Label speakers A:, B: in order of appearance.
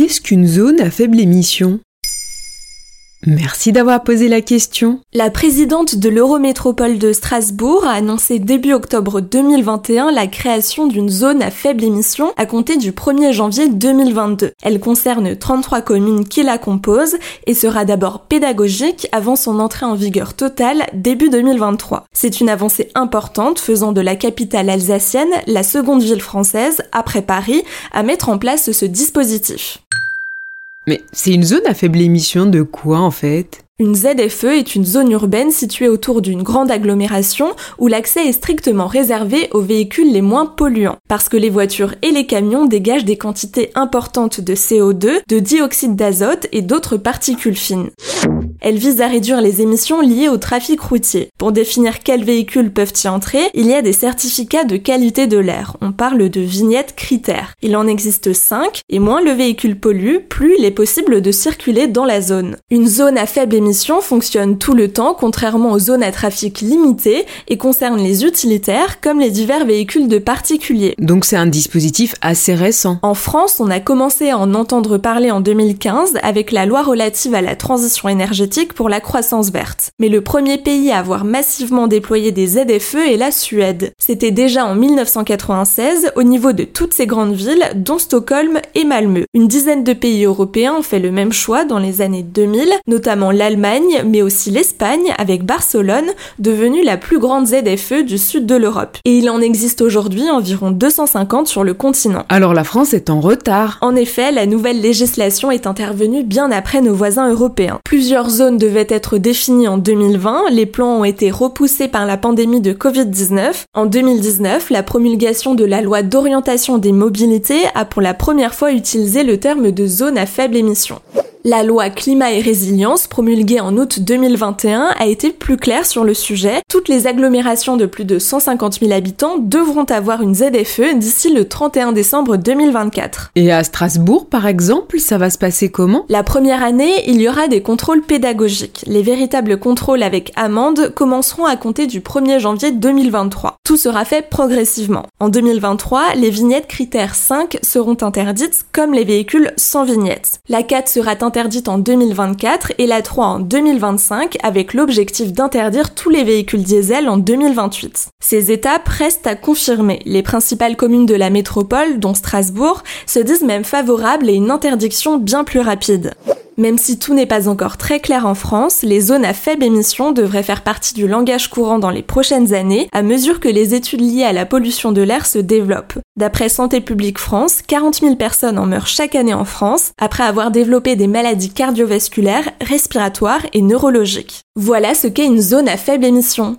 A: Qu'est-ce qu'une zone à faible émission? Merci d'avoir posé la question.
B: La présidente de l'Eurométropole de Strasbourg a annoncé début octobre 2021 la création d'une zone à faible émission à compter du 1er janvier 2022. Elle concerne 33 communes qui la composent et sera d'abord pédagogique avant son entrée en vigueur totale début 2023. C'est une avancée importante faisant de la capitale alsacienne la seconde ville française, après Paris, à mettre en place ce dispositif.
A: Mais c'est une zone à faible émission de quoi en fait?
B: Une ZFE est une zone urbaine située autour d'une grande agglomération où l'accès est strictement réservé aux véhicules les moins polluants, parce que les voitures et les camions dégagent des quantités importantes de CO2, de dioxyde d'azote et d'autres particules fines. Elle vise à réduire les émissions liées au trafic routier. Pour définir quels véhicules peuvent y entrer, il y a des certificats de qualité de l'air. On parle de vignettes critères. Il en existe 5, et moins le véhicule pollue, plus il est possible de circuler dans la zone. Une zone à faible émission fonctionne tout le temps, contrairement aux zones à trafic limité, et concerne les utilitaires comme les divers véhicules de particuliers.
A: Donc c'est un dispositif assez récent.
B: En France, on a commencé à en entendre parler en 2015 avec la loi relative à la transition énergétique pour la croissance verte. Mais le premier pays à avoir massivement déployé des ZFE est la Suède. C'était déjà en 1996 au niveau de toutes ces grandes villes, dont Stockholm et Malmö. Une dizaine de pays européens ont fait le même choix dans les années 2000, notamment l'Allemagne, mais aussi l'Espagne avec Barcelone, devenue la plus grande ZFE du sud de l'Europe. Et il en existe aujourd'hui environ 250 sur le continent.
A: Alors la France est en retard.
B: En effet, la nouvelle législation est intervenue bien après nos voisins européens. Plusieurs zone devait être définie en 2020, les plans ont été repoussés par la pandémie de Covid-19. En 2019, la promulgation de la loi d'orientation des mobilités a pour la première fois utilisé le terme de zone à faible émission. La loi climat et résilience promulguée en août 2021 a été plus claire sur le sujet. Toutes les agglomérations de plus de 150 000 habitants devront avoir une ZFE d'ici le 31 décembre 2024.
A: Et à Strasbourg, par exemple, ça va se passer comment?
B: La première année, il y aura des contrôles pédagogiques. Les véritables contrôles avec amende commenceront à compter du 1er janvier 2023. Tout sera fait progressivement. En 2023, les vignettes critères 5 seront interdites comme les véhicules sans vignettes. La 4 sera interdite en 2024 et la 3 en 2025 avec l'objectif d'interdire tous les véhicules diesel en 2028. Ces étapes restent à confirmer. Les principales communes de la métropole, dont Strasbourg, se disent même favorables à une interdiction bien plus rapide. Même si tout n'est pas encore très clair en France, les zones à faible émission devraient faire partie du langage courant dans les prochaines années, à mesure que les études liées à la pollution de l'air se développent. D'après Santé publique France, 40 000 personnes en meurent chaque année en France, après avoir développé des maladies cardiovasculaires, respiratoires et neurologiques. Voilà ce qu'est une zone à faible émission.